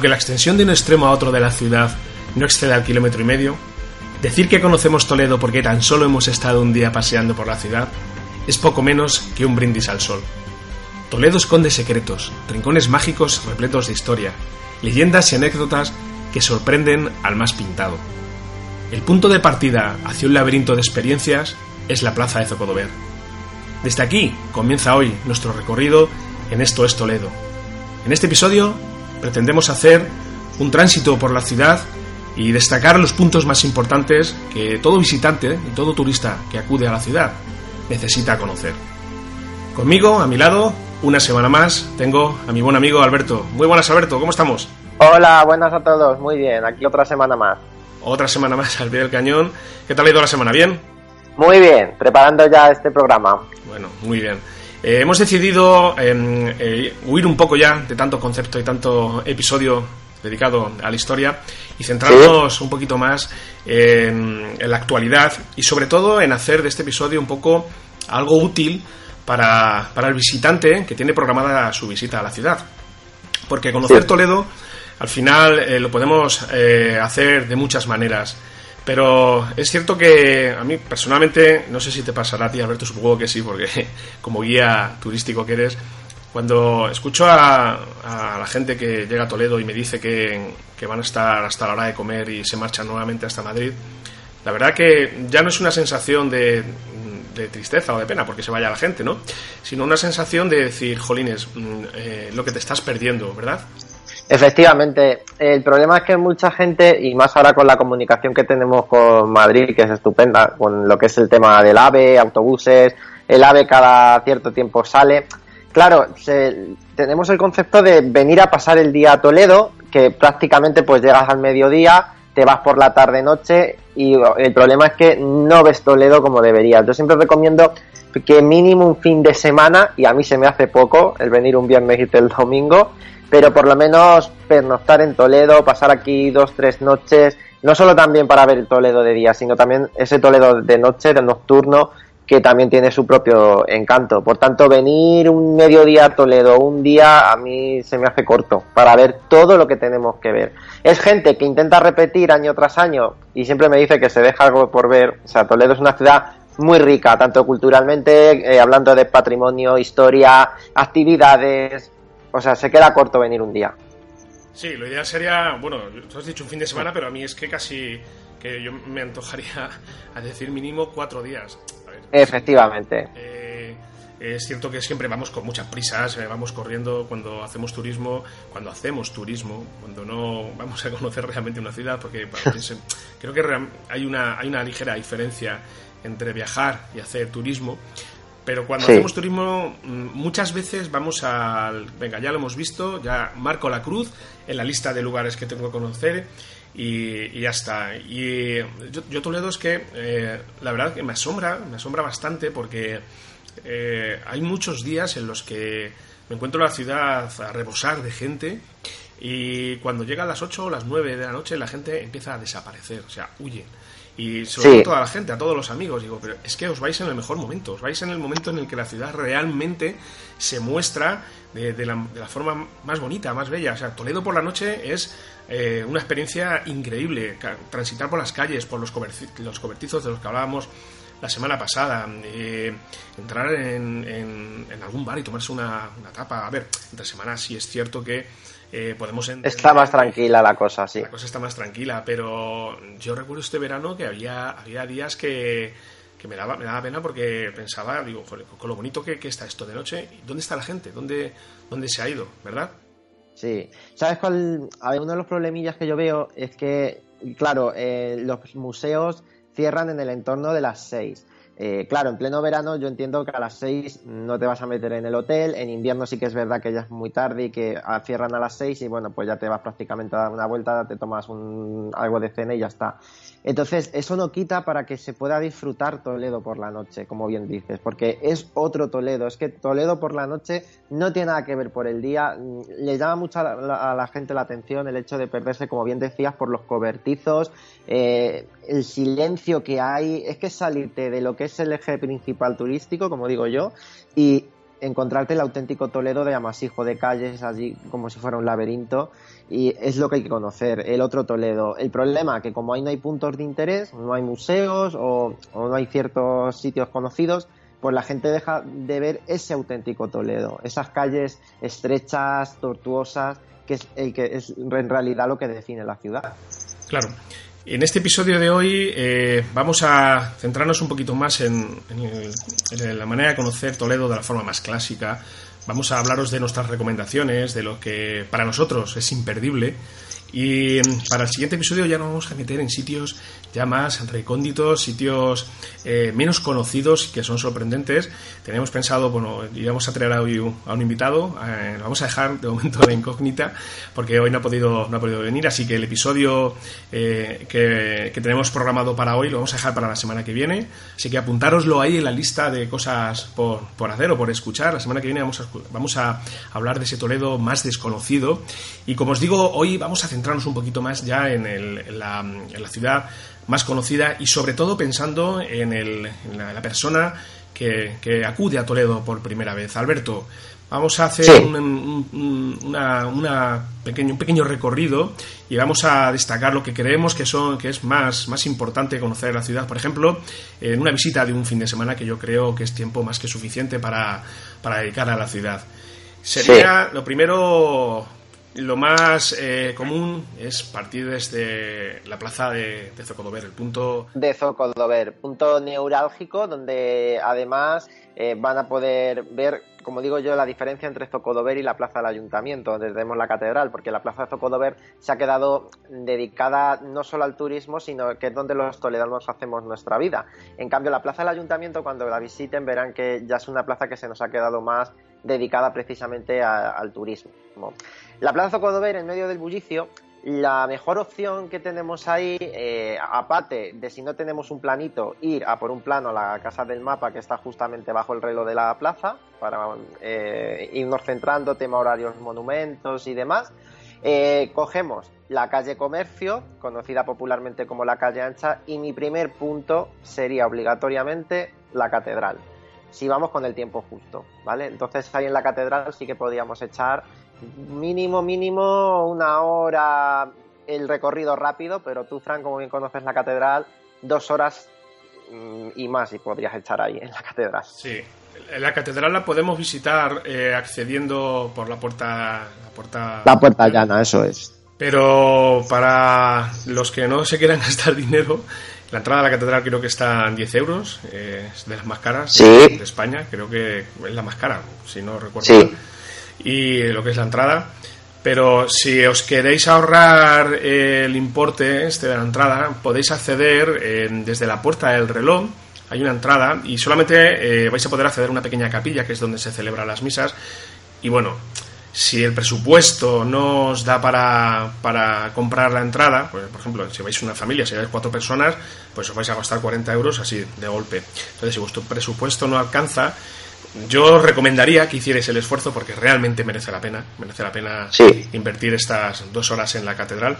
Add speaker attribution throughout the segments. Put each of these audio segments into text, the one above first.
Speaker 1: Aunque la extensión de un extremo a otro de la ciudad no excede al kilómetro y medio, decir que conocemos Toledo porque tan solo hemos estado un día paseando por la ciudad es poco menos que un brindis al sol. Toledo esconde secretos, rincones mágicos repletos de historia, leyendas y anécdotas que sorprenden al más pintado. El punto de partida hacia un laberinto de experiencias es la plaza de Zocodover. Desde aquí comienza hoy nuestro recorrido en Esto es Toledo. En este episodio pretendemos hacer un tránsito por la ciudad y destacar los puntos más importantes que todo visitante y todo turista que acude a la ciudad necesita conocer. Conmigo, a mi lado, una semana más, tengo a mi buen amigo Alberto. Muy buenas, Alberto, ¿cómo estamos?
Speaker 2: Hola, buenas a todos, muy bien, aquí otra semana más.
Speaker 1: Otra semana más al pie del cañón. ¿Qué tal ha ido la semana? ¿Bien?
Speaker 2: Muy bien, preparando ya este programa.
Speaker 1: Bueno, muy bien. Eh, hemos decidido eh, eh, huir un poco ya de tanto concepto y tanto episodio dedicado a la historia y centrarnos un poquito más en, en, la actualidad y sobre todo en hacer de este episodio un poco algo útil para, para el visitante que tiene programada su visita a la ciudad. Porque conocer. Toledo al final eh, lo podemos eh, hacer de muchas maneras. Pero es cierto que a mí personalmente, no sé si te pasará a ti, Alberto, supongo que sí, porque como guía turístico que eres, cuando escucho a, la gente que llega a Toledo y me dice que, que, van a estar hasta la hora de comer y se marchan nuevamente hasta Madrid, la verdad que ya no es una sensación de, de tristeza o de pena porque se vaya la gente, ¿no? Sino una sensación de decir, jolines, eh, lo que te estás perdiendo, ¿verdad?
Speaker 2: Efectivamente, el problema es que mucha gente, y más ahora con la comunicación que tenemos con Madrid, que es estupenda, con lo que es el tema del AVE, autobuses, el AVE cada cierto tiempo sale. Claro, se, tenemos el concepto de venir a pasar el día a Toledo, que prácticamente pues llegas al mediodía, te vas por la tarde-noche y el problema es que no ves Toledo como deberías. Yo siempre recomiendo que mínimo un fin de semana, y a mí se me hace poco el venir un viernes y el domingo, pero por lo menos pernoctar en Toledo, pasar aquí dos, tres noches, no solo también para ver Toledo de día, sino también ese Toledo de noche, de nocturno, que también tiene su propio encanto. Por tanto, venir un mediodía a Toledo, un día, a mí se me hace corto para ver todo lo que tenemos que ver. Es gente que intenta repetir año tras año y siempre me dice que se deja algo por ver. O sea, Toledo es una ciudad muy rica, tanto culturalmente, eh, hablando de patrimonio, historia, actividades, o sea, se queda corto venir un día.
Speaker 1: Sí, lo ideal sería, bueno, tú has dicho un fin de semana, pero a mí es que casi que yo me antojaría a decir mínimo cuatro días.
Speaker 2: Ver, Efectivamente.
Speaker 1: Eh, es cierto que siempre vamos con muchas prisas, eh, vamos corriendo cuando hacemos turismo, cuando hacemos turismo, cuando no vamos a conocer realmente una ciudad, porque creo que hay una, hay una ligera diferencia entre viajar y hacer turismo. Pero cuando sí. hacemos turismo, muchas veces vamos al. Venga, ya lo hemos visto, ya marco la cruz en la lista de lugares que tengo que conocer y, y ya está. Y yo, yo, Toledo es que eh, la verdad que me asombra, me asombra bastante porque eh, hay muchos días en los que me encuentro la ciudad a rebosar de gente y cuando llegan las 8 o las 9 de la noche la gente empieza a desaparecer, o sea, huyen. Y sobre todo a toda la gente, a todos los amigos, digo, pero es que os vais en el mejor momento, os vais en el momento en el que la ciudad realmente se muestra de, la, forma más bonita, más bella. O sea, Toledo por la noche es eh, una experiencia increíble. Transitar por las calles, por los, los cobertizos de los que hablábamos la semana pasada, eh, entrar en, algún bar y tomarse una, una tapa. A ver, entre semanas sí es cierto que eh, podemos
Speaker 2: está más tranquila la cosa, sí.
Speaker 1: La cosa está más tranquila, pero yo recuerdo este verano que había, había días que, me, daba, me daba pena porque pensaba, digo, con lo bonito que, está esto de noche, ¿dónde está la gente? ¿Dónde, dónde se ha ido? ¿Verdad?
Speaker 2: Sí. ¿Sabes cuál? A ver, uno de los problemillas que yo veo es que, claro, eh, los museos cierran en el entorno de las seis. Eh, claro, en pleno verano yo entiendo que a las 6 no te vas a meter en el hotel, en invierno sí que es verdad que ya es muy tarde y que cierran a las 6 y bueno, pues ya te vas prácticamente a dar una vuelta, te tomas un, algo de cena y ya está. Entonces, eso no quita para que se pueda disfrutar Toledo por la noche, como bien dices, porque es otro Toledo. Es que Toledo por la noche no tiene nada que ver por el día. Le llama mucho a la, gente la atención el hecho de perderse, como bien decías, por los cobertizos, eh, el silencio que hay. Es que salirte de lo que es el eje principal turístico, como digo yo, y encontrarte el auténtico Toledo de amasijo de calles, allí como si fuera un laberinto, y es lo que hay que conocer, el otro Toledo. El problema que como ahí no hay puntos de interés, no hay museos o, no hay ciertos sitios conocidos, pues la gente deja de ver ese auténtico Toledo, esas calles estrechas, tortuosas, que es el que es en realidad lo que define la ciudad.
Speaker 1: Claro. En este episodio de hoy eh, vamos a centrarnos un poquito más en, la manera de conocer Toledo de la forma más clásica. Vamos a hablaros de nuestras recomendaciones, de lo que para nosotros es imperdible y para el siguiente episodio ya nos vamos a meter en sitios ya más recónditos, sitios eh, menos conocidos que son sorprendentes. Tenemos pensado, bueno, íbamos a traer hoy a un invitado, eh, lo vamos a dejar de momento de incógnita porque hoy no ha podido, no ha podido venir, así que el episodio eh, que, tenemos programado para hoy lo vamos a dejar para la semana que viene. Así que apuntároslo ahí en la lista de cosas por, por hacer o por escuchar. La semana que viene vamos a, vamos a hablar de ese Toledo más desconocido. Y como os digo, hoy vamos a centrarnos un poquito más ya en, la, ciudad más conocida y sobre todo pensando en, la, persona que, acude a Toledo por primera vez. Alberto, vamos a hacer un, una, pequeño, un pequeño recorrido y vamos a destacar lo que creemos que, son, que es más, más importante conocer la ciudad. Por ejemplo, en una visita de un fin de semana que yo creo que es tiempo más que suficiente para, dedicar a la ciudad. Sería lo primero lo más eh, común es partir desde la plaza de, Zocodover, el punto...
Speaker 2: De Zocodover, punto neurálgico donde además eh, van a poder ver, como digo yo, la diferencia entre Zocodover y la plaza del ayuntamiento, donde tenemos la catedral, porque la plaza de Zocodover se ha quedado dedicada no solo al turismo, sino que es donde los toledanos hacemos nuestra vida. En cambio, la plaza del ayuntamiento, cuando la visiten, verán que ya es una plaza que se nos ha quedado más dedicada precisamente al turismo. La Plaza Zocodover, en medio del bullicio, la mejor opción que tenemos ahí, eh, aparte de si no tenemos un planito, ir a por un plano a la casa del mapa que está justamente bajo el reloj de la plaza, para eh, irnos centrando, tema horarios, monumentos y demás. Eh, cogemos la calle Comercio, conocida popularmente como la calle Ancha, y mi primer punto sería obligatoriamente la catedral si vamos con el tiempo justo, ¿vale? Entonces ahí en la catedral sí que podríamos echar mínimo, mínimo una hora el recorrido rápido, pero tú, Fran, como bien conoces la catedral, dos horas mm, y más y podrías echar ahí en la catedral.
Speaker 1: Sí, la catedral la podemos visitar eh, accediendo por la puerta, la puerta...
Speaker 2: La puerta llana, eso es.
Speaker 1: Pero para los que no se quieran gastar dinero, la entrada a la catedral creo que está en 10 euros, eh, es de las más caras de, España, creo que es la más cara, si no recuerdo mal. Y lo que es la entrada. Pero si os queréis ahorrar el importe este de la entrada, podéis acceder desde la puerta del reloj. Hay una entrada y solamente eh, vais a poder acceder a una pequeña capilla que es donde se celebran las misas. Y bueno, si el presupuesto no os da para, para comprar la entrada, pues, por ejemplo, si vais una familia, si vais cuatro personas, pues os vais a gastar 40 euros así de golpe. Entonces, si vuestro presupuesto no alcanza, yo recomendaría que hicierais el esfuerzo porque realmente merece la pena, merece la pena invertir estas dos horas en la catedral.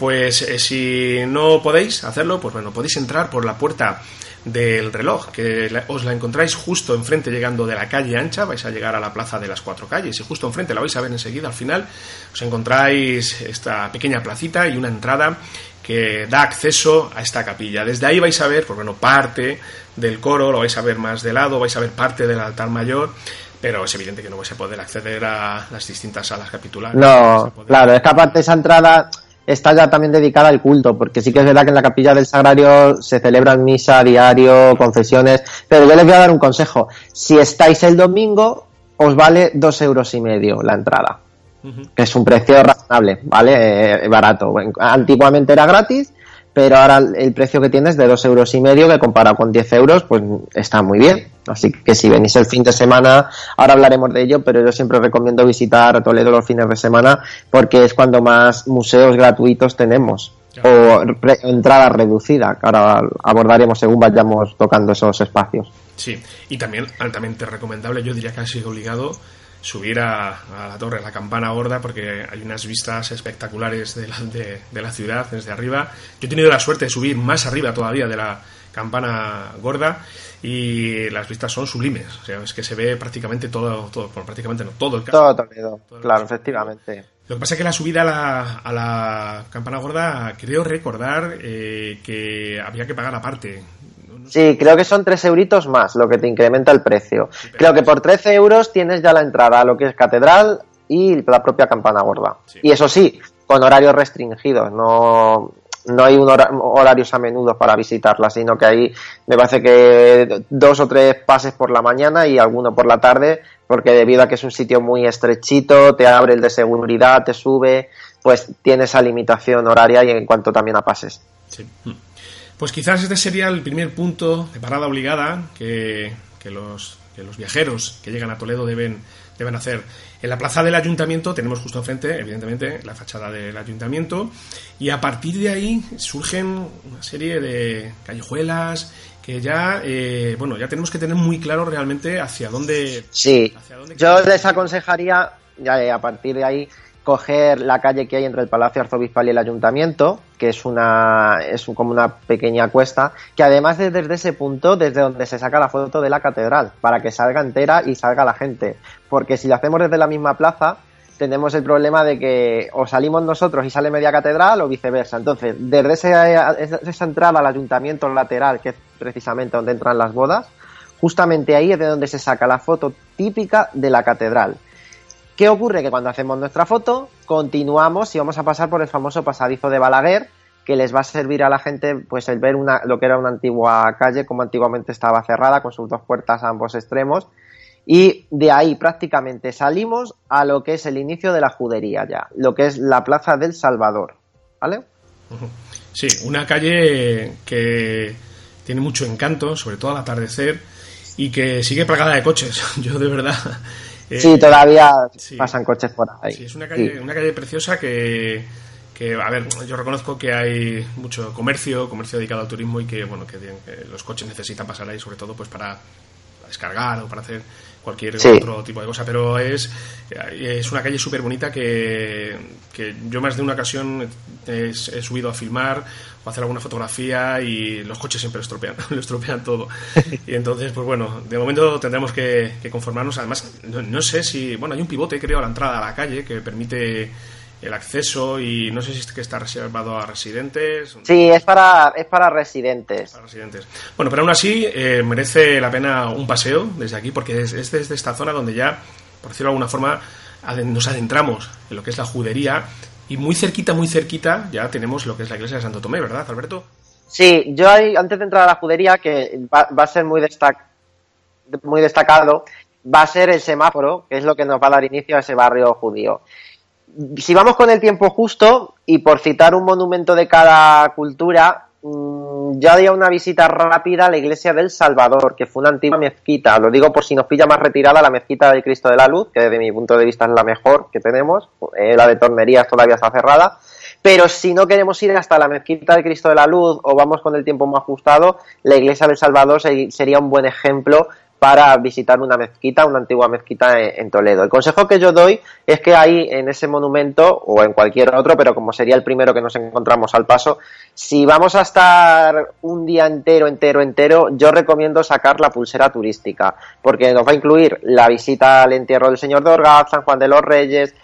Speaker 1: Pues eh, si no podéis hacerlo, pues bueno, podéis entrar por la puerta del reloj, que os la encontráis justo enfrente llegando de la calle ancha, vais a llegar a la plaza de las cuatro calles y justo enfrente la vais a ver enseguida al final, os encontráis esta pequeña placita y una entrada que da acceso a esta capilla. Desde ahí vais a ver, pues bueno, parte del coro, lo vais a ver más de lado, vais a ver parte del altar mayor, pero es evidente que no vais a poder acceder a las distintas salas capitulares.
Speaker 2: No, claro, es que aparte esa entrada está ya también dedicada al culto, porque sí que es verdad que en la capilla del Sagrario se celebran misa diario, confesiones, pero yo les voy a dar un consejo. Si estáis el domingo, os vale dos euros y medio la entrada, que es un precio razonable, ¿vale? Eh, barato. Antiguamente era gratis pero ahora el precio que tienes de dos euros y medio, que comparado con 10 euros, pues está muy bien. Así que si venís el fin de semana, ahora hablaremos de ello, pero yo siempre recomiendo visitar Toledo los fines de semana porque es cuando más museos gratuitos tenemos. O entrada reducida, que ahora abordaremos según vayamos tocando esos espacios.
Speaker 1: Sí, y también altamente recomendable, yo diría que ha sido obligado subir a, la torre, la campana gorda, porque hay unas vistas espectaculares de la, de, la, ciudad desde arriba. Yo he tenido la suerte de subir más arriba todavía de la campana gorda y las vistas son sublimes. O sea, es que se ve prácticamente todo, todo prácticamente no, todo el
Speaker 2: Todo Toledo, claro, efectivamente.
Speaker 1: Lo que pasa es que la subida a la, a la campana gorda, creo recordar eh, que había que pagar aparte.
Speaker 2: Sí, creo que son 3 euritos más lo que te incrementa el precio. Creo que por 13 euros tienes ya la entrada a lo que es catedral y la propia campana gorda. Y eso sí, con horarios restringidos, no, no hay un horarios a menudo para visitarla, sino que ahí me parece que dos o tres pases por la mañana y alguno por la tarde, porque debido a que es un sitio muy estrechito, te abre el de seguridad, te sube, pues tiene esa limitación horaria y en cuanto también a pases. Sí.
Speaker 1: Pues quizás este sería el primer punto de parada obligada que, los, los viajeros que llegan a Toledo deben, deben hacer. En la plaza del ayuntamiento tenemos justo enfrente, evidentemente, la fachada del ayuntamiento y a partir de ahí surgen una serie de callejuelas que ya, eh, bueno, ya tenemos que tener muy claro realmente hacia dónde...
Speaker 2: Sí, yo les aconsejaría, ya eh, a partir de ahí, coger la calle que hay entre el Palacio Arzobispal y el Ayuntamiento, que es una es como una pequeña cuesta, que además es desde ese punto desde donde se saca la foto de la catedral, para que salga entera y salga la gente, porque si lo hacemos desde la misma plaza, tenemos el problema de que o salimos nosotros y sale media catedral o viceversa. Entonces, desde esa, esa entrada al ayuntamiento lateral, que es precisamente donde entran las bodas, justamente ahí es de donde se saca la foto típica de la catedral. ¿Qué ocurre? Que cuando hacemos nuestra foto, continuamos y vamos a pasar por el famoso pasadizo de Balaguer, que les va a servir a la gente pues el ver una, lo que era una antigua calle, como antiguamente estaba cerrada, con sus dos puertas a ambos extremos. Y de ahí prácticamente salimos a lo que es el inicio de la judería ya, lo que es la Plaza del Salvador. ¿Vale?
Speaker 1: Sí, una calle que tiene mucho encanto, sobre todo al atardecer, y que sigue plagada de coches. Yo de verdad
Speaker 2: sí, todavía pasan coches por ahí.
Speaker 1: Sí, es una calle, una calle preciosa que, que, a ver, yo reconozco que hay mucho comercio, comercio dedicado al turismo y que, bueno, que, los coches necesitan pasar ahí sobre todo pues para descargar o para hacer cualquier otro tipo de cosa, pero es, es una calle súper bonita que, que, yo más de una ocasión he, subido a filmar o hacer alguna fotografía y los coches siempre lo estropean, lo estropean todo. Y entonces, pues bueno, de momento tendremos que, conformarnos. Además, no, sé si, bueno, hay un pivote, creo, a la entrada a la calle que permite el acceso y no sé si es que está reservado a residentes.
Speaker 2: Sí, es para, es para residentes.
Speaker 1: Para residentes. Bueno, pero aún así eh, merece la pena un paseo desde aquí porque es, desde esta zona donde ya, por decirlo de alguna forma, nos adentramos en lo que es la judería y muy cerquita, muy cerquita ya tenemos lo que es la iglesia de Santo Tomé, ¿verdad, Alberto?
Speaker 2: Sí, yo hay, antes de entrar a la judería, que va, a ser muy, destac, muy destacado, va a ser el semáforo, que es lo que nos va a dar inicio a ese barrio judío si vamos con el tiempo justo, y por citar un monumento de cada cultura, mm, yo haría una visita rápida a la iglesia del Salvador, que fue una antigua mezquita. Lo digo por si nos pilla más retirada la mezquita del Cristo de la Luz, que desde mi punto de vista es la mejor que tenemos. Eh, la de Tornerías todavía está cerrada. Pero si no queremos ir hasta la mezquita del Cristo de la Luz o vamos con el tiempo más ajustado, la iglesia del Salvador sería un buen ejemplo para visitar una mezquita, una antigua mezquita en, Toledo. El consejo que yo doy es que ahí en ese monumento o en cualquier otro, pero como sería el primero que nos encontramos al paso, si vamos a estar un día entero, entero, entero, yo recomiendo sacar la pulsera turística, porque nos va a incluir la visita al entierro del Señor de Orgaz, San Juan de los Reyes,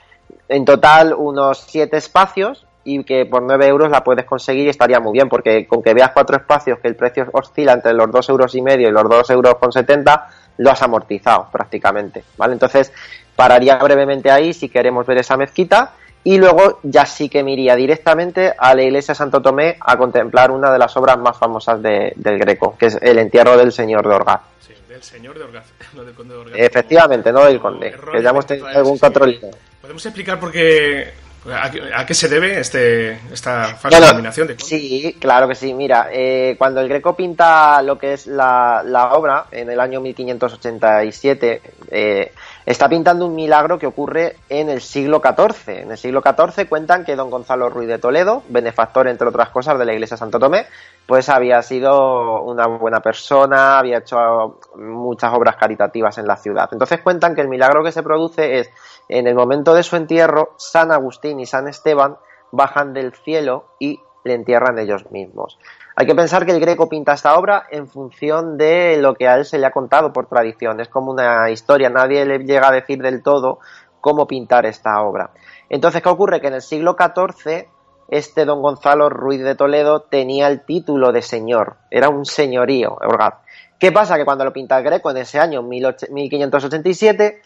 Speaker 2: en total unos siete espacios y que por 9 euros la puedes conseguir y estaría muy bien, porque con que veas cuatro espacios que el precio oscila entre los 2 euros y medio y los 2 euros con 70, lo has amortizado prácticamente, ¿vale? Entonces, pararía brevemente ahí si queremos ver esa mezquita y luego ya sí que me iría directamente a la iglesia Santo Tomé a contemplar una de las obras más famosas del Greco, que es el entierro del señor de Orgaz.
Speaker 1: Sí, del señor de Orgaz, no del conde de Orgaz.
Speaker 2: Efectivamente, no del conde, que ya hemos tenido algún control.
Speaker 1: ¿Podemos explicar por qué ¿A qué, se debe este, esta falsa denominación? De...
Speaker 2: Sí, claro que sí. Mira, eh, cuando el Greco pinta lo que es la, obra en el año 1587, eh, está pintando un milagro que ocurre en el siglo XIV. En el siglo XIV cuentan que don Gonzalo Ruiz de Toledo, benefactor entre otras cosas de la iglesia Santo Tomé, pues había sido una buena persona, había hecho muchas obras caritativas en la ciudad. Entonces cuentan que el milagro que se produce es en el momento de su entierro, San Agustín y San Esteban bajan del cielo y le entierran ellos mismos. Hay que pensar que el Greco pinta esta obra en función de lo que a él se le ha contado por tradición. Es como una historia, nadie le llega a decir del todo cómo pintar esta obra. Entonces, ¿qué ocurre? Que en el siglo XIV este don Gonzalo Ruiz de Toledo tenía el título de señor, era un señorío, ¿verdad? ¿Qué pasa? Que cuando lo pinta el Greco en ese año 1587,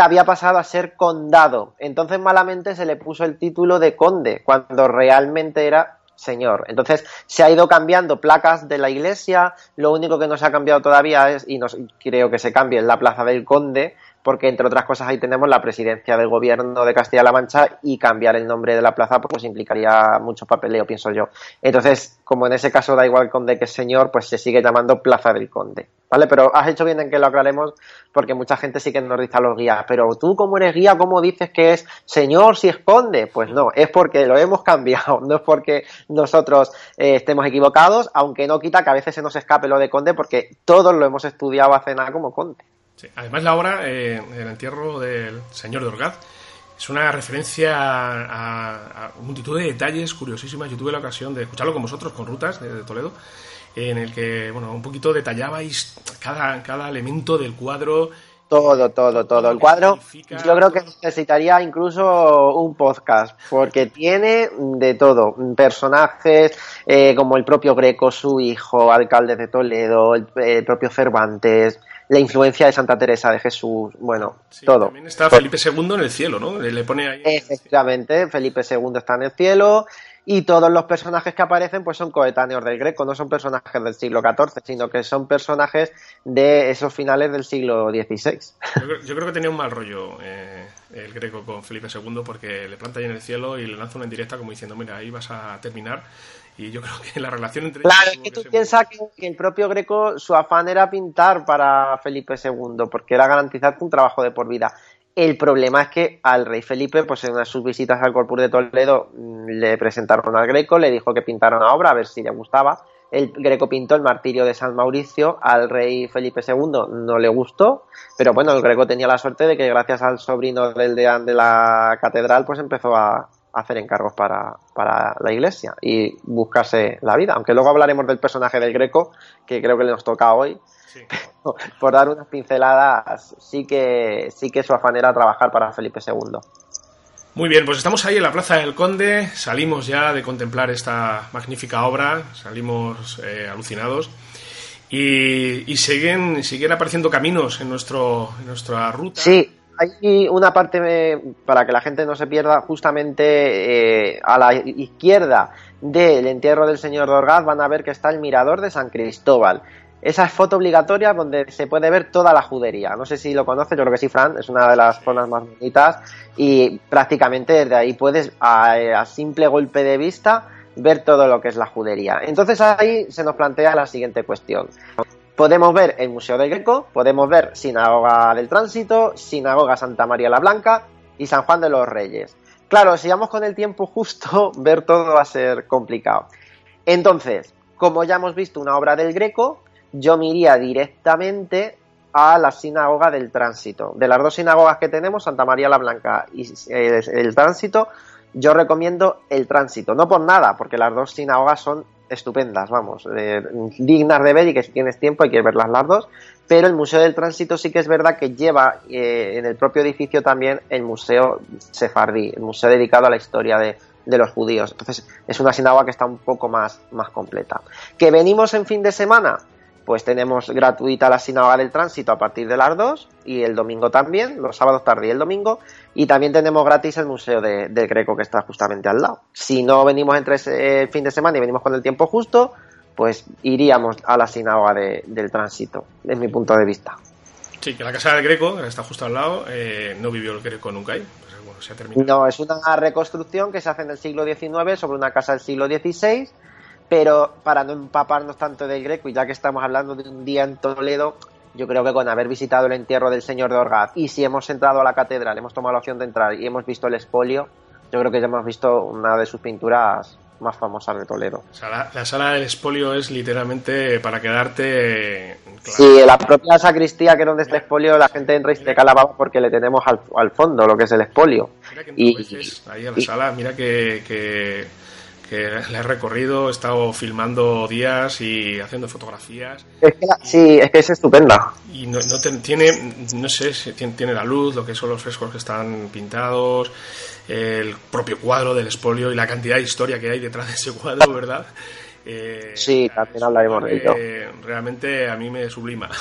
Speaker 2: había pasado a ser condado. Entonces malamente se le puso el título de conde, cuando realmente era señor. Entonces se ha ido cambiando placas de la iglesia, lo único que no se ha cambiado todavía es, y no, creo que se cambie, es la plaza del conde, porque entre otras cosas ahí tenemos la presidencia del gobierno de Castilla-La Mancha y cambiar el nombre de la plaza pues implicaría mucho papeleo, pienso yo. Entonces, como en ese caso da igual conde que señor, pues se sigue llamando Plaza del Conde. ¿Vale? Pero has hecho bien en que lo aclaremos porque mucha gente sí que nos dice a los guías, pero tú como eres guía, ¿cómo dices que es señor si es conde? Pues no, es porque lo hemos cambiado, no es porque nosotros eh, estemos equivocados, aunque no quita que a veces se nos escape lo de conde porque todos lo hemos estudiado hace nada como conde.
Speaker 1: Además, la obra, eh, el entierro del señor de Orgaz, es una referencia a, multitud de detalles curiosísimas. Yo tuve la ocasión de escucharlo con vosotros, con Rutas de, Toledo, en el que, bueno, un poquito detallabais cada, cada elemento del cuadro.
Speaker 2: Todo, todo, todo. El cuadro yo creo que necesitaría incluso un podcast, porque tiene de todo. Personajes eh, como el propio Greco, su hijo, alcalde de Toledo, el propio Cervantes, la influencia de Santa Teresa de Jesús, bueno, todo.
Speaker 1: También está Felipe II en el cielo, ¿no? Le pone ahí...
Speaker 2: Efectivamente, Felipe II está en el cielo y todos los personajes que aparecen pues son coetáneos del Greco, no son personajes del siglo XIV, sino que son personajes de esos finales del siglo XVI.
Speaker 1: Yo creo, que tenía un mal rollo eh, el Greco con Felipe II porque le planta ahí en el cielo y le lanza una indirecta como diciendo, mira, ahí vas a terminar y yo creo que la relación entre
Speaker 2: Claro, es que tú piensas que, el propio Greco, su afán era pintar para Felipe II, porque era garantizar un trabajo de por vida. El problema es que al rey Felipe, pues en una de sus visitas al Corpus de Toledo, mm, le presentaron al Greco, le dijo que pintara una obra, a ver si le gustaba. El Greco pintó el martirio de San Mauricio, al rey Felipe II no le gustó, pero bueno, el Greco tenía la suerte de que gracias al sobrino del deán de la catedral, pues empezó a, hacer encargos para, para, la iglesia y buscarse la vida. Aunque luego hablaremos del personaje del Greco, que creo que le nos toca hoy. Por dar unas pinceladas, sí que, sí que su afán era trabajar para Felipe II.
Speaker 1: Muy bien, pues estamos ahí en la Plaza del Conde, salimos ya de contemplar esta magnífica obra, salimos eh, alucinados y, y, siguen, siguen apareciendo caminos en, nuestro, en nuestra ruta.
Speaker 2: Sí, hay una parte, eh, para que la gente no se pierda, justamente eh, a la izquierda del entierro del señor Dorgaz van a ver que está el mirador de San Cristóbal. Esa es foto obligatoria donde se puede ver toda la judería. No sé si lo conoces, yo creo que sí, Fran, es una de las zonas más bonitas y prácticamente desde ahí puedes, a simple golpe de vista, ver todo lo que es la judería. Entonces ahí se nos plantea la siguiente cuestión. Podemos ver el Museo del Greco, podemos ver Sinagoga del Tránsito, Sinagoga Santa María la Blanca y San Juan de los Reyes. Claro, si vamos con el tiempo justo, ver todo va a ser complicado. Entonces, como ya hemos visto una obra del Greco, yo me iría directamente a la sinagoga del tránsito. De las dos sinagogas que tenemos, Santa María la Blanca y eh, el tránsito, yo recomiendo el tránsito. No por nada, porque las dos sinagogas son estupendas, vamos, dignas de ver y que si tienes tiempo hay que verlas las dos. Pero el Museo del Tránsito sí que es verdad que lleva eh, en el propio edificio también el Museo Sefardí, el museo dedicado a la historia de, de los judíos. Entonces es una sinagoga que está un poco más, más completa. ¿Que venimos en fin de semana? Pues tenemos gratuita la sinagoga del tránsito a partir de las 2 y el domingo también, los sábados tarde y el domingo, y también tenemos gratis el Museo de, del Greco que está justamente al lado. Si no venimos entre ese fin de semana y venimos con el tiempo justo, pues iríamos a la sinagoga del tránsito, desde mi punto de vista.
Speaker 1: Sí, que la casa del Greco, que está justo al lado, eh, no vivió el Greco nunca ahí.
Speaker 2: Pues, se ha no, es una reconstrucción que se hace en el siglo XIX sobre una casa del siglo XVI pero para no empaparnos tanto del Greco, y ya que estamos hablando de un día en Toledo, yo creo que con haber visitado el entierro del señor de Orgaz y si hemos entrado a la catedral, hemos tomado la opción de entrar y hemos visto el espolio, yo creo que ya hemos visto una de sus pinturas más famosas de Toledo.
Speaker 1: la, sala del espolio es literalmente para quedarte.
Speaker 2: Sí, la propia sacristía, que es donde está el espolio, la gente entra y se calaba porque le tenemos al, fondo lo que es el espolio.
Speaker 1: Mira que y, veces ahí a la sala, mira que que la he recorrido, he estado filmando días y haciendo fotografías.
Speaker 2: Es que sí, es que es estupenda.
Speaker 1: Y no, tiene, no sé, si tiene, la luz, lo que son los frescos que están pintados, el propio cuadro del espolio y la cantidad de historia que hay detrás de ese cuadro, ¿verdad?
Speaker 2: Eh, sí, también hablaremos de ello.
Speaker 1: Realmente a mí me sublima.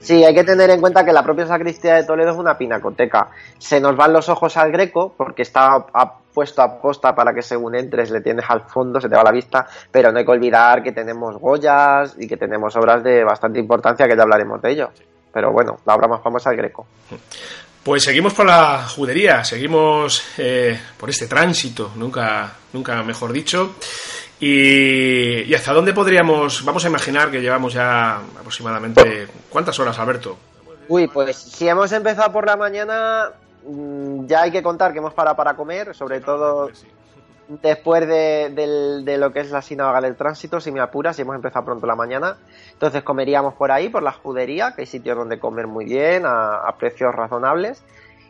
Speaker 2: Sí, hay que tener en cuenta que la propia sacristía de Toledo es una pinacoteca. Se nos van los ojos al greco porque está puesto a posta para que según entres le tienes al fondo, se te va la vista, pero no hay que olvidar que tenemos Goyas y que tenemos obras de bastante importancia que ya hablaremos de ello. Pero bueno, la obra más famosa es el greco.
Speaker 1: Pues seguimos por la judería, seguimos eh, por este tránsito, nunca, nunca mejor dicho. Y, hasta dónde podríamos, vamos a imaginar que llevamos ya aproximadamente, ¿cuántas horas, Alberto?
Speaker 2: Uy, pues si hemos empezado por la mañana, mm, ya hay que contar que hemos parado para comer, sobre todo después de, lo que es la sinagoga del tránsito, si me apuras, si hemos empezado pronto la mañana. Entonces comeríamos por ahí, por la judería, que hay sitios donde comer muy bien, a precios razonables.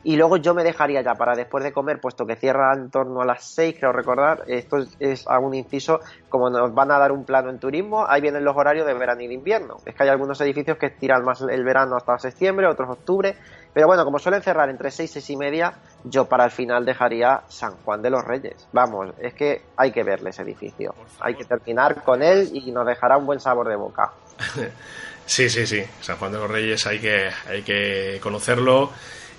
Speaker 2: Y luego yo me dejaría ya para después de comer, puesto que cierra en torno a las 6, creo recordar. Esto es, algún inciso, como nos van a dar un plano en turismo, ahí vienen los horarios de verano y de invierno. Es que hay algunos edificios que tiran más el verano hasta septiembre, otros octubre. Pero bueno, como suelen cerrar entre 6 y 6 y media, yo para el final dejaría San Juan de los Reyes. Vamos, es que hay que verle ese edificio. Hay que terminar con él y nos dejará un buen sabor de boca.
Speaker 1: Sí, sí, sí. San Juan de los Reyes hay que, hay que conocerlo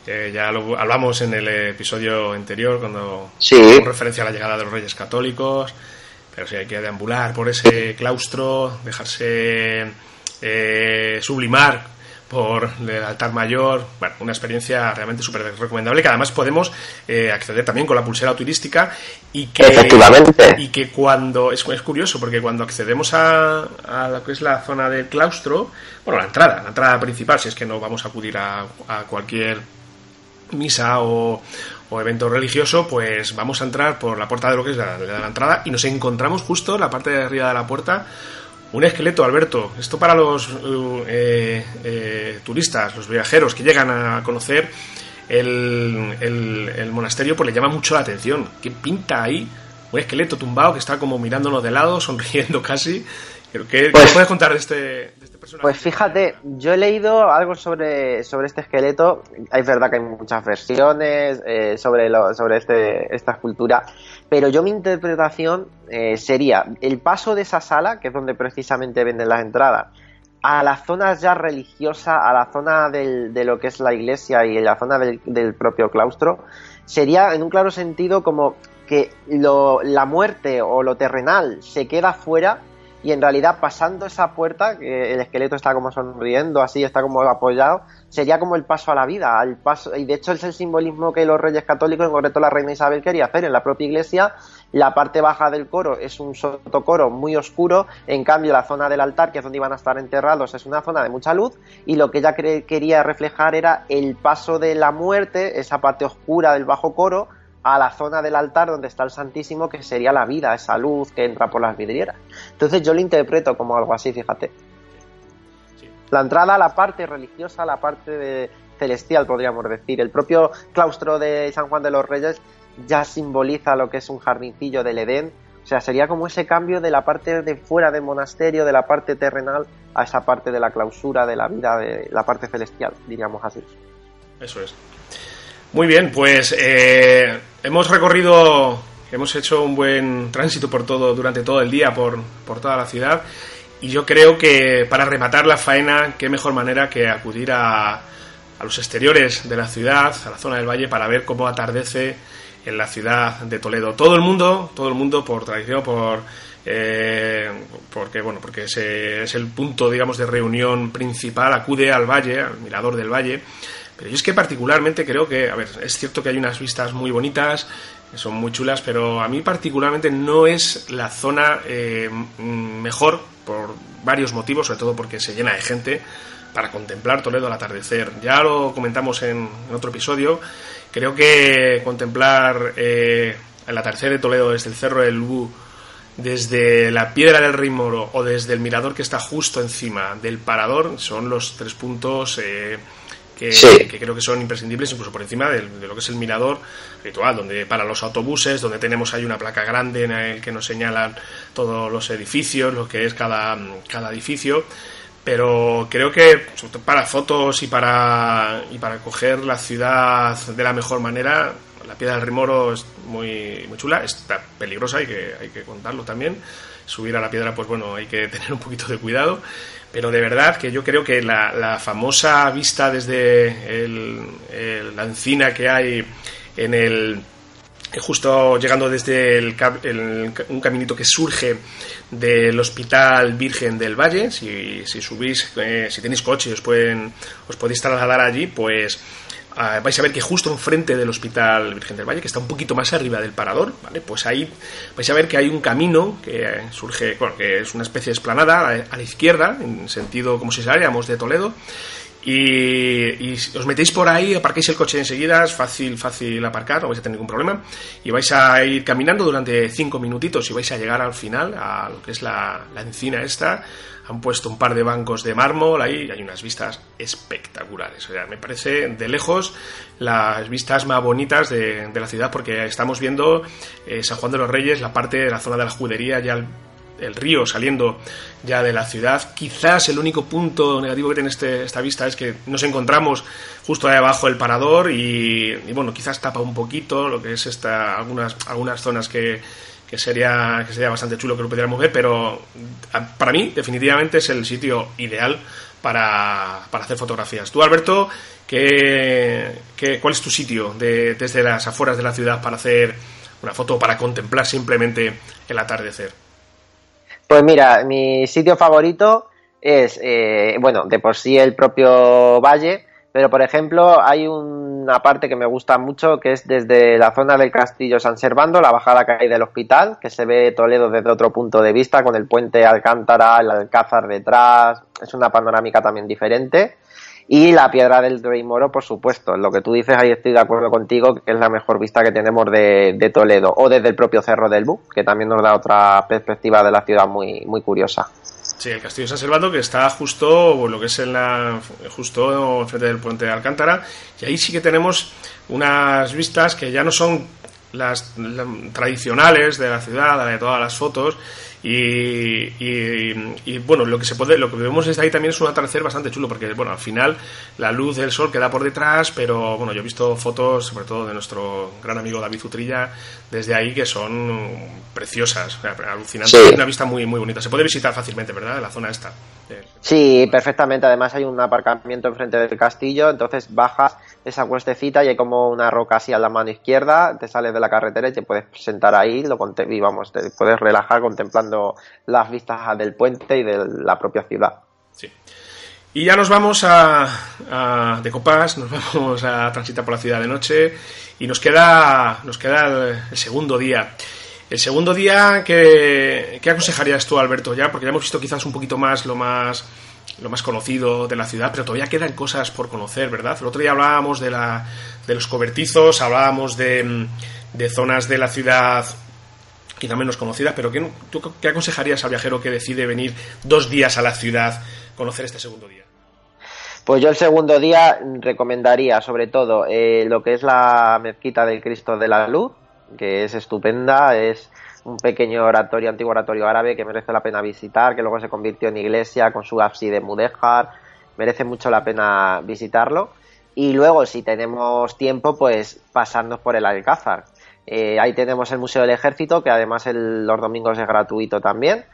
Speaker 1: ya lo hablamos en el episodio anterior cuando
Speaker 2: sí.
Speaker 1: referencia a la llegada de los Reyes Católicos, pero sí hay que deambular por ese claustro, dejarse eh, sublimar por el altar mayor, bueno, una experiencia realmente súper recomendable que además podemos eh, acceder también con la pulsera turística y que, y que cuando, es, es curioso porque cuando accedemos a, a, lo que es la zona del claustro, bueno, la entrada, la entrada principal, si es que no vamos a acudir a, a cualquier misa o, evento religioso, pues vamos a entrar por la puerta de lo que es la, la entrada y nos encontramos justo en la parte de arriba de la puerta un esqueleto, Alberto. Esto para los eh, eh, turistas, los viajeros que llegan a conocer el, el, monasterio, pues le llama mucho la atención. ¿Qué pinta ahí? Un esqueleto tumbado que está como mirándonos de lado, sonriendo casi. ¿Qué, pues, puedes contar de este,
Speaker 2: pues fíjate, yo he leído algo sobre, sobre este esqueleto. Es verdad que hay muchas versiones eh, sobre, lo, sobre este, esta escultura, pero yo mi interpretación eh, sería el paso de esa sala, que es donde precisamente venden las entradas, a la zona ya religiosa, a la zona del, de lo que es la iglesia y la zona del, del propio claustro, sería en un claro sentido como que lo, la muerte o lo terrenal se queda fuera y en realidad pasando esa puerta, que el esqueleto está como sonriendo, así está como apoyado, sería como el paso a la vida, al paso, y de hecho es el simbolismo que los reyes católicos, en concreto la reina Isabel, quería hacer. En la propia iglesia, la parte baja del coro es un sotocoro muy oscuro, en cambio la zona del altar, que es donde iban a estar enterrados, es una zona de mucha luz, y lo que ella quería reflejar era el paso de la muerte, esa parte oscura del bajo coro, a la zona del altar donde está el Santísimo, que sería la vida, esa luz que entra por las vidrieras. Entonces yo lo interpreto como algo así, fíjate. la entrada a la parte religiosa, a la parte de celestial, podríamos decir. El propio claustro de San Juan de los Reyes ya simboliza lo que es un jardincillo del Edén. O sea, sería como ese cambio de la parte de fuera del monasterio, de la parte terrenal, a esa parte de la clausura de la vida, de la parte celestial, diríamos así.
Speaker 1: Eso es. Muy bien, pues eh, hemos recorrido, hemos hecho un buen tránsito por todo, durante todo el día, por, por toda la ciudad. Y yo creo que para rematar la faena, qué mejor manera que acudir a, a los exteriores de la ciudad, a la zona del valle, para ver cómo atardece en la ciudad de Toledo. Todo el mundo, todo el mundo por tradición, por eh, porque bueno, porque es el punto, digamos, de reunión principal, acude al valle, al mirador del valle. Pero yo es que particularmente creo que, a ver, es cierto que hay unas vistas muy bonitas, que son muy chulas, pero a mí particularmente no es la zona eh, mejor por varios motivos, sobre todo porque se llena de gente para contemplar Toledo al atardecer. Ya lo comentamos en, otro episodio. Creo que contemplar eh, el atardecer de Toledo desde el Cerro del Lu, desde la Piedra del Rey Moro o desde el mirador que está justo encima del parador son los tres puntos eh, que, creo que son imprescindibles, incluso por encima de, lo que es el mirador ritual, donde para los autobuses, donde tenemos ahí una placa grande en el que nos señalan todos los edificios, lo que es cada, cada edificio. Pero creo que para fotos y para y para coger la ciudad de la mejor manera la piedra del Remoro es muy muy chula está peligrosa hay que hay que contarlo también. Subir a la piedra pues bueno hay que tener un poquito de cuidado pero de verdad que yo creo que la, la famosa vista desde la encina que hay en el justo llegando desde el, un caminito que surge del Hospital Virgen del Valle, si, si subís, eh, si tenéis coche os, pueden, os podéis trasladar allí, pues ah, vais a ver que justo enfrente del Hospital Virgen del Valle, que está un poquito más arriba del parador, ¿vale? Pues ahí vais a ver que hay un camino que surge, que es una especie de esplanada a, la izquierda, en sentido como si saliéramos de Toledo, y, os metéis por ahí, aparquéis el coche enseguida, es fácil, fácil aparcar, no vais a tener ningún problema. Y vais a ir caminando durante cinco minutitos y vais a llegar al final, a lo que es la, encina esta. Han puesto un par de bancos de mármol ahí y hay unas vistas espectaculares. O sea, me parece de lejos las vistas más bonitas de, la ciudad porque estamos viendo eh, San Juan de los Reyes, la parte de la zona de la judería, ya el río saliendo ya de la ciudad. Quizás el único punto negativo que tiene este, esta vista es que nos encontramos justo ahí abajo el parador y, bueno, quizás tapa un poquito lo que es esta, algunas, algunas zonas que, que sería, que sería bastante chulo que lo pudiéramos ver, pero para mí definitivamente es el sitio ideal para, para hacer fotografías. Tú, Alberto, ¿qué, qué, cuál es tu sitio de, desde las afueras de la ciudad para hacer una foto, para contemplar simplemente el atardecer?
Speaker 2: Pues mira, mi sitio favorito es, eh, bueno, de por sí el propio valle, pero por ejemplo hay una parte que me gusta mucho que es desde la zona del castillo San Servando, la bajada que hay del hospital, que se ve Toledo desde otro punto de vista con el puente Alcántara, el Alcázar detrás, es una panorámica también diferente. Y la piedra del Rey Moro, por supuesto. Lo que tú dices, ahí estoy de acuerdo contigo, que es la mejor vista que tenemos de, Toledo. O desde el propio Cerro del Bu, que también nos da otra perspectiva de la ciudad muy, muy curiosa.
Speaker 1: Sí, el Castillo San Servando, que está justo, lo que es en la, justo frente del puente de Alcántara. Y ahí sí que tenemos unas vistas que ya no son las, tradicionales de la ciudad, de todas las fotos, y, y, bueno, lo que se puede, lo que vemos desde ahí también es un atardecer bastante chulo, porque bueno, al final la luz del sol queda por detrás, pero bueno, yo he visto fotos, sobre todo de nuestro gran amigo David Utrilla, desde ahí que son preciosas, alucinantes, una vista muy muy bonita. Se puede visitar fácilmente, ¿verdad? La zona esta.
Speaker 2: Sí, perfectamente. Además hay un aparcamiento enfrente del castillo, entonces bajas esa cuestecita y hay como una roca así a la mano izquierda, te sales de la carretera y te puedes sentar ahí lo y vamos, te puedes relajar contemplando las vistas del puente y de la propia ciudad.
Speaker 1: Sí. Y ya nos vamos a, de copas, nos vamos a transitar por la ciudad de noche y nos queda nos queda el segundo día. El segundo día, ¿qué, aconsejarías tú, Alberto? Ya, porque ya hemos visto quizás un poquito más lo más lo más conocido de la ciudad, pero todavía quedan cosas por conocer, ¿verdad? El otro día hablábamos de, la, de los cobertizos, hablábamos de, de zonas de la ciudad quizá menos conocidas, pero ¿qué, aconsejarías al viajero que decide venir dos días a la ciudad conocer este segundo día?
Speaker 2: Pues yo el segundo día recomendaría sobre todo eh, lo que es la mezquita del Cristo de la Luz, que es estupenda, es un pequeño oratorio, antiguo oratorio árabe que merece la pena visitar, que luego se convirtió en iglesia con su ábside mudéjar, merece mucho la pena visitarlo. Y luego, si tenemos tiempo, pues pasarnos por el Alcázar. Eh, ahí tenemos el Museo del Ejército, que además los domingos es gratuito también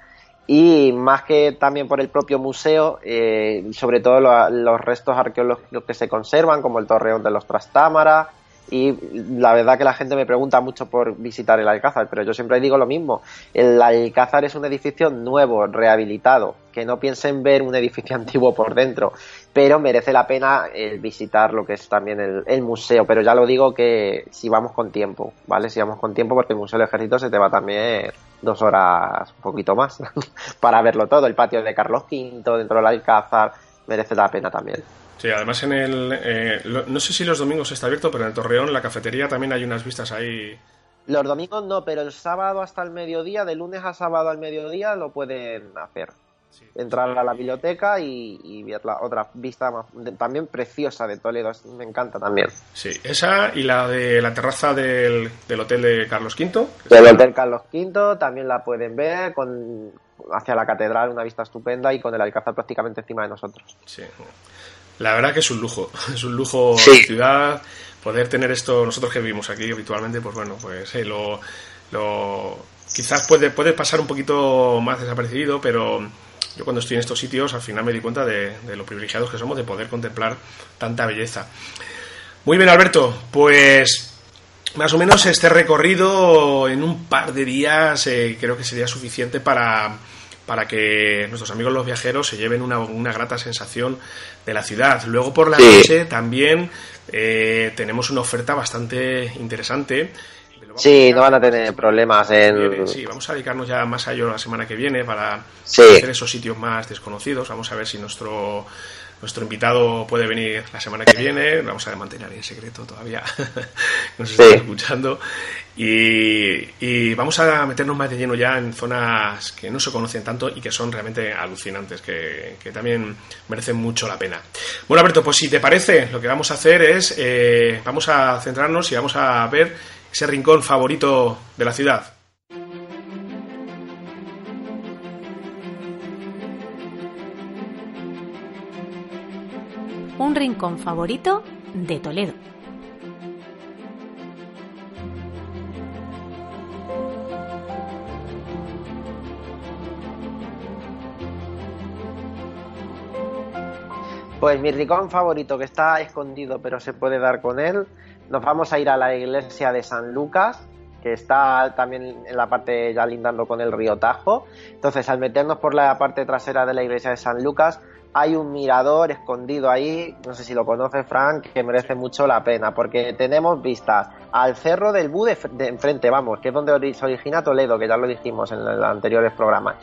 Speaker 2: y más que también por el propio museo, eh, sobre todo los restos arqueológicos que se conservan, como el Torreón de los Trastámara, y la verdad que la gente me pregunta mucho por visitar el Alcázar, pero yo siempre digo lo mismo. El Alcázar es un edificio nuevo, rehabilitado, que no piensen ver un edificio antiguo por dentro, pero merece la pena el visitar lo que es también el, museo. Pero ya lo digo que si vamos con tiempo, ¿vale? Si vamos con tiempo, porque el Museo del Ejército se te va también dos horas, un poquito más, para verlo todo. El patio de Carlos V, dentro del Alcázar, merece la pena también.
Speaker 1: Sí, además en el... Eh, no sé si los domingos está abierto, pero en el Torreón, la cafetería, también hay unas vistas ahí...
Speaker 2: Los domingos no, pero el sábado hasta el mediodía, de lunes a sábado al mediodía, lo pueden hacer. Entrar a la biblioteca y, ver la otra vista también preciosa de Toledo, me encanta también.
Speaker 1: Sí, esa y la de la terraza del, del hotel de Carlos V.
Speaker 2: Del hotel Carlos V también la pueden ver con hacia la catedral, una vista estupenda y con el alcázar prácticamente encima de nosotros.
Speaker 1: Sí. La verdad que es un lujo, es un lujo ciudad poder tener esto nosotros que vivimos aquí habitualmente, pues bueno, pues eh, lo, lo, quizás puede, puede pasar un poquito más desapercibido, pero yo cuando estoy en estos sitios al final me di cuenta de, lo privilegiados que somos de poder contemplar tanta belleza. Muy bien, Alberto, pues más o menos este recorrido en un par de días eh, creo que sería suficiente para para que nuestros amigos los viajeros se lleven una, una grata sensación de la ciudad. Luego por la noche también eh, tenemos una oferta bastante interesante.
Speaker 2: Sí, no van a tener problemas en...
Speaker 1: Sí, vamos a dedicarnos ya más a ello la semana que viene para hacer esos sitios más desconocidos. Vamos a ver si nuestro nuestro invitado puede venir la semana que viene, vamos a mantener en secreto todavía, nos está escuchando. Y, vamos a meternos más de lleno ya en zonas que no se conocen tanto y que son realmente alucinantes, que, también merecen mucho la pena. Bueno, Alberto, pues si te parece, lo que vamos a hacer es, eh, vamos a centrarnos y vamos a ver ese rincón favorito de la ciudad.
Speaker 3: Un rincón favorito de Toledo.
Speaker 2: Pues mi rincón favorito que está escondido pero se puede dar con él, nos vamos a ir a la iglesia de San Lucas, que está también en la parte ya lindando con el río Tajo. Entonces, al meternos por la parte trasera de la iglesia de San Lucas, hay un mirador escondido ahí, no sé si lo conoce Frank, que merece mucho la pena, porque tenemos vistas al Cerro del Bú de, enfrente, vamos, que es donde se origina Toledo, que ya lo dijimos en los anteriores programas.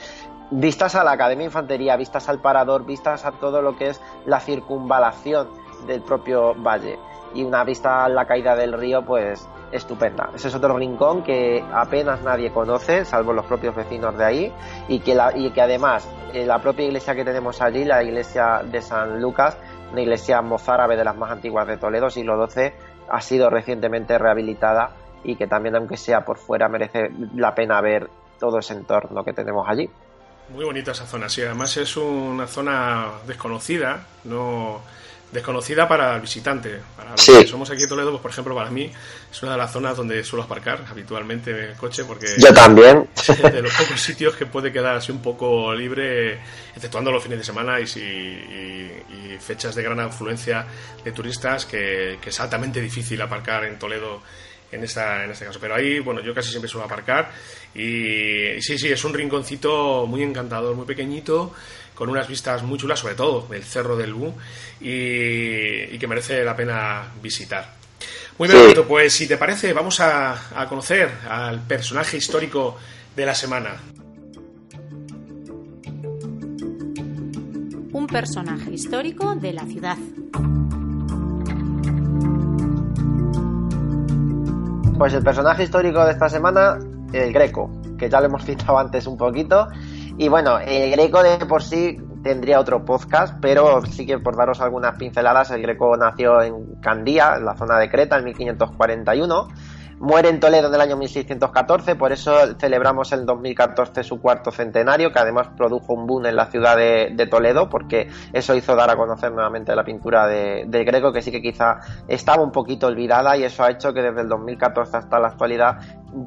Speaker 2: Vistas a la Academia de Infantería, vistas al Parador, vistas a todo lo que es la circunvalación del propio valle y una vista a la caída del río, pues estupenda. Ese es otro rincón que apenas nadie conoce, salvo los propios vecinos de ahí, y que, la, y que además eh, la propia iglesia que tenemos allí, la iglesia de San Lucas, una iglesia mozárabe de las más antiguas de Toledo, siglo XII, ha sido recientemente rehabilitada y que también, aunque sea por fuera, merece la pena ver todo ese entorno que tenemos allí.
Speaker 1: Muy bonita esa zona, sí. Además es una zona desconocida, no desconocida para el visitante. Para los que somos aquí en Toledo, pues por ejemplo, para mí es una de las zonas donde suelo aparcar habitualmente el coche porque...
Speaker 2: Yo también.
Speaker 1: De los pocos sitios que puede quedar así un poco libre, exceptuando los fines de semana y, y, fechas de gran afluencia de turistas, que, es altamente difícil aparcar en Toledo en, esta, en este caso. Pero ahí, bueno, yo casi siempre suelo aparcar y, y sí, sí, es un rinconcito muy encantador, muy pequeñito con unas vistas muy chulas, sobre todo el Cerro del Bú, y, que merece la pena visitar. Muy bien, pues si te parece, vamos a, a conocer al personaje histórico de la semana.
Speaker 3: Un personaje histórico de la ciudad.
Speaker 2: Pues el personaje histórico de esta semana, el Greco, que ya lo hemos citado antes un poquito, y bueno, el Greco de por sí tendría otro podcast, pero sí que por daros algunas pinceladas, el Greco nació en Candía, en la zona de Creta, en 1541 Muere en Toledo en el año 1614, por eso celebramos el 2014 su cuarto centenario, que además produjo un boom en la ciudad de, Toledo, porque eso hizo dar a conocer nuevamente la pintura de, Greco, que sí que quizá estaba un poquito olvidada y eso ha hecho que desde el 2014 hasta la actualidad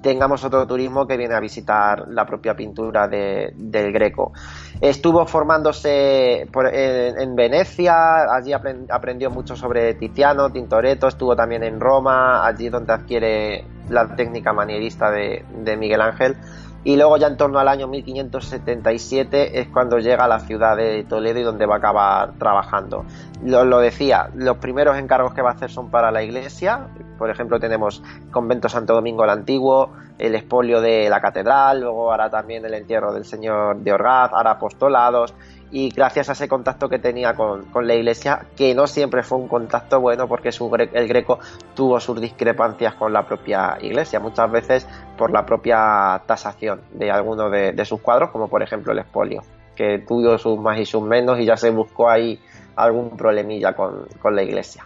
Speaker 2: tengamos otro turismo que viene a visitar la propia pintura de, del Greco. Estuvo formándose en, Venecia, allí aprendió mucho sobre Tiziano, Tintoretto, estuvo también en Roma, allí donde adquiere la técnica manierista de, Miguel Ángel y luego ya en torno al año 1577 es cuando llega a la ciudad de Toledo y donde va a acabar trabajando. Lo, lo, decía, los primeros encargos que va a hacer son para la iglesia, por ejemplo tenemos convento Santo Domingo el Antiguo, el expolio de la catedral, luego hará también el entierro del señor de Orgaz, hará apostolados, y gracias a ese contacto que tenía con, la iglesia, que no siempre fue un contacto bueno porque su, el greco tuvo sus discrepancias con la propia iglesia, muchas veces por la propia tasación de algunos de, sus cuadros, como por ejemplo el espolio, que tuvo sus más y sus menos y ya se buscó ahí algún problemilla con, la iglesia.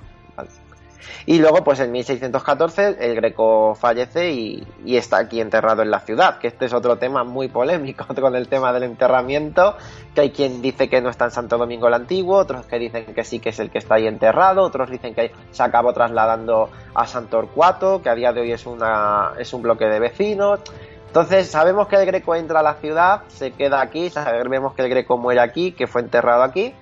Speaker 2: Y luego, pues en 1614, el Greco fallece y, está aquí enterrado en la ciudad, que este es otro tema muy polémico con el tema del enterramiento, que hay quien dice que no está en Santo Domingo el Antiguo, otros que dicen que sí que es el que está ahí enterrado, otros dicen que se acabó trasladando a Santo Orcuato, que a día de hoy es, una, es un bloque de vecinos. Entonces sabemos que el Greco entra a la ciudad, se queda aquí, sabemos que el Greco muere aquí, que fue enterrado aquí,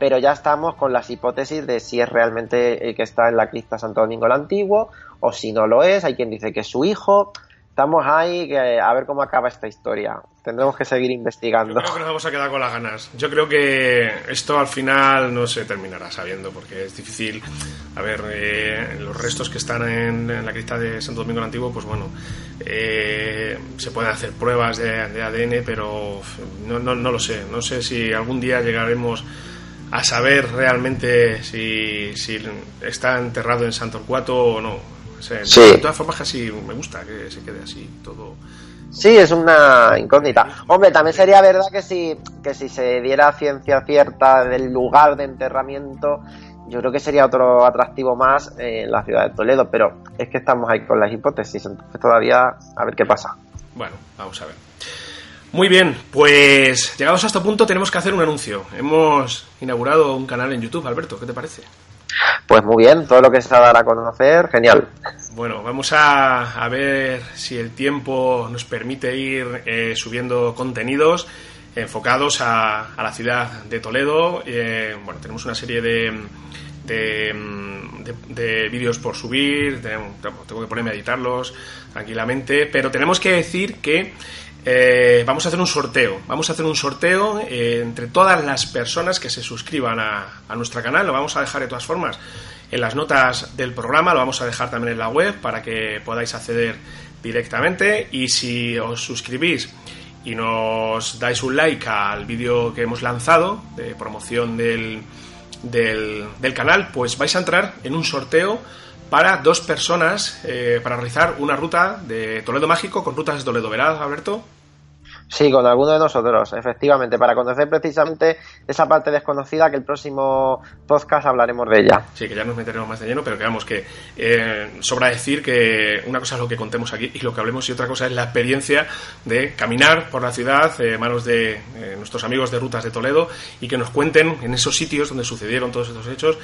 Speaker 2: pero ya estamos con las hipótesis de si es realmente el que está en la cripta Santo Domingo el Antiguo o si no lo es, hay quien dice que es su hijo. Estamos ahí a ver cómo acaba esta historia. Tendremos que seguir investigando.
Speaker 1: Yo creo que nos vamos a quedar con las ganas. Yo creo que esto al final no se terminará sabiendo porque es difícil. A ver, eh, los restos que están en, la cripta de Santo Domingo el Antiguo, pues bueno, eh, se pueden hacer pruebas de, ADN, pero no, no, no lo sé. No sé si algún día llegaremos a saber realmente si, si está enterrado en Santo Cuato o no. De todas formas, casi me gusta que se quede así todo.
Speaker 2: Sí, es una incógnita. Hombre, también sería verdad que si, que si se diera ciencia cierta del lugar de enterramiento, yo creo que sería otro atractivo más en la ciudad de Toledo, pero es que estamos ahí con las hipótesis, entonces todavía a ver qué pasa.
Speaker 1: Bueno, vamos a ver. Muy bien, pues llegados a este punto tenemos que hacer un anuncio. Hemos inaugurado un canal en YouTube, Alberto, ¿qué te parece?
Speaker 2: Pues muy bien, todo lo que se va a dar a conocer, genial.
Speaker 1: Bueno, vamos a, ver si el tiempo nos permite ir eh, subiendo contenidos enfocados a, la ciudad de Toledo. Eh, bueno, tenemos una serie de, de, vídeos por subir, tengo que ponerme a editarlos tranquilamente, pero tenemos que decir que eh, vamos a hacer un sorteo. Vamos a hacer un sorteo eh, entre todas las personas que se suscriban a, nuestro canal. Lo vamos a dejar de todas formas en las notas del programa. Lo vamos a dejar también en la web para que podáis acceder directamente. Y si os suscribís y nos dais un like al vídeo que hemos lanzado de promoción del, del, canal, pues vais a entrar en un sorteo para dos personas eh, para realizar una ruta de Toledo Mágico con rutas de Toledo, ¿verdad, Alberto?
Speaker 2: Sí, con alguno de nosotros, efectivamente, para conocer precisamente esa parte desconocida que el próximo podcast hablaremos de ella.
Speaker 1: Sí, que ya nos meteremos más de lleno, pero digamos que eh, sobra decir que una cosa es lo que contemos aquí y lo que hablemos y otra cosa es la experiencia de caminar por la ciudad, eh, manos de eh, nuestros amigos de Rutas de Toledo y que nos cuenten en esos sitios donde sucedieron todos estos hechos,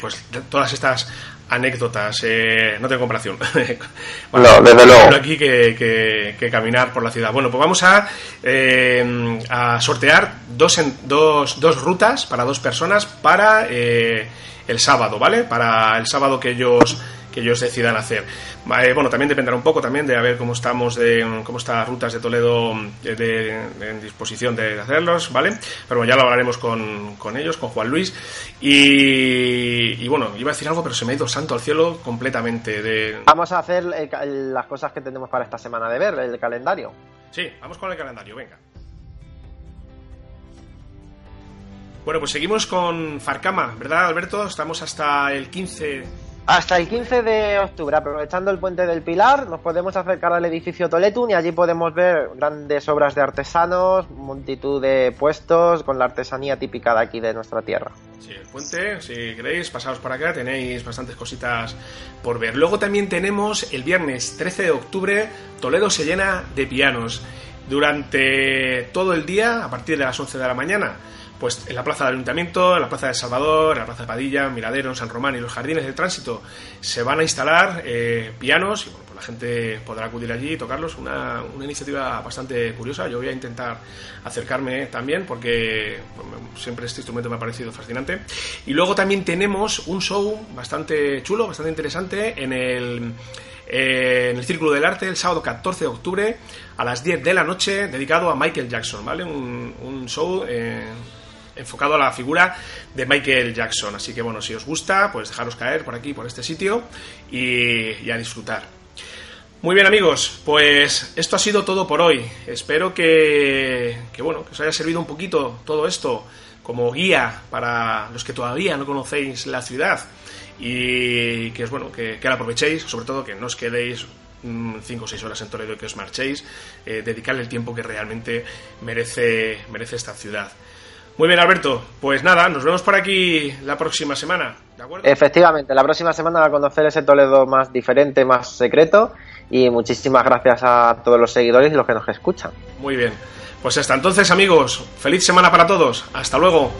Speaker 1: pues todas estas anécdotas, eh, no tengo comparación.
Speaker 2: bueno, no, desde luego.
Speaker 1: aquí que, que, caminar por la ciudad. Bueno, pues vamos a, eh, a sortear dos, dos, dos rutas para dos personas para eh, el sábado, ¿vale? Para el sábado que ellos que ellos decidan hacer. Eh, bueno, también dependerá un poco también de a ver cómo estamos de cómo está Rutas de Toledo eh, en disposición de hacerlos, ¿vale? Pero bueno, ya lo hablaremos con, con ellos, con Juan Luis. Y, bueno, iba a decir algo, pero se me ha ido santo al cielo completamente. De...
Speaker 2: Vamos a hacer las cosas que tenemos para esta semana de ver, el calendario.
Speaker 1: Sí, vamos con el calendario, venga. Bueno, pues seguimos con Farcama, ¿verdad, Alberto? Estamos hasta el 15
Speaker 2: Hasta el 15 de octubre, aprovechando el puente del Pilar, nos podemos acercar al edificio Toletun y allí podemos ver grandes obras de artesanos, multitud de puestos con la artesanía típica de aquí de nuestra tierra.
Speaker 1: Sí, el puente, si queréis, pasaos por acá, tenéis bastantes cositas por ver. Luego también tenemos el viernes 13 de octubre, Toledo se llena de pianos durante todo el día, a partir de las 11 de la mañana pues en la plaza del Ayuntamiento, en la plaza de Salvador, en la plaza de Padilla, Miradero, San Román y los jardines de tránsito se van a instalar eh, pianos y bueno, pues la gente podrá acudir allí y tocarlos. Una, una, iniciativa bastante curiosa. Yo voy a intentar acercarme también porque siempre este instrumento me ha parecido fascinante. Y luego también tenemos un show bastante chulo, bastante interesante en el en el Círculo del Arte el sábado 14 de octubre a las 10 de la noche dedicado a Michael Jackson, ¿vale? Un, show eh, enfocado a la figura de Michael Jackson. Así que bueno, si os gusta, pues dejaros caer por aquí, por este sitio y, a disfrutar. Muy bien amigos, pues esto ha sido todo por hoy. Espero que, bueno, que os haya servido un poquito todo esto como guía para los que todavía no conocéis la ciudad y que es bueno que, la aprovechéis, sobre todo que no os quedéis 5 o 6 horas en Toledo y que os marchéis, eh, dedicarle el tiempo que realmente merece, merece esta ciudad. Muy bien, Alberto. Pues nada, nos vemos por aquí la próxima semana. ¿De acuerdo?
Speaker 2: Efectivamente, la próxima semana va a conocer ese Toledo más diferente, más secreto. Y muchísimas gracias a todos los seguidores y los que nos escuchan.
Speaker 1: Muy bien. Pues hasta entonces, amigos. Feliz semana para todos. Hasta luego.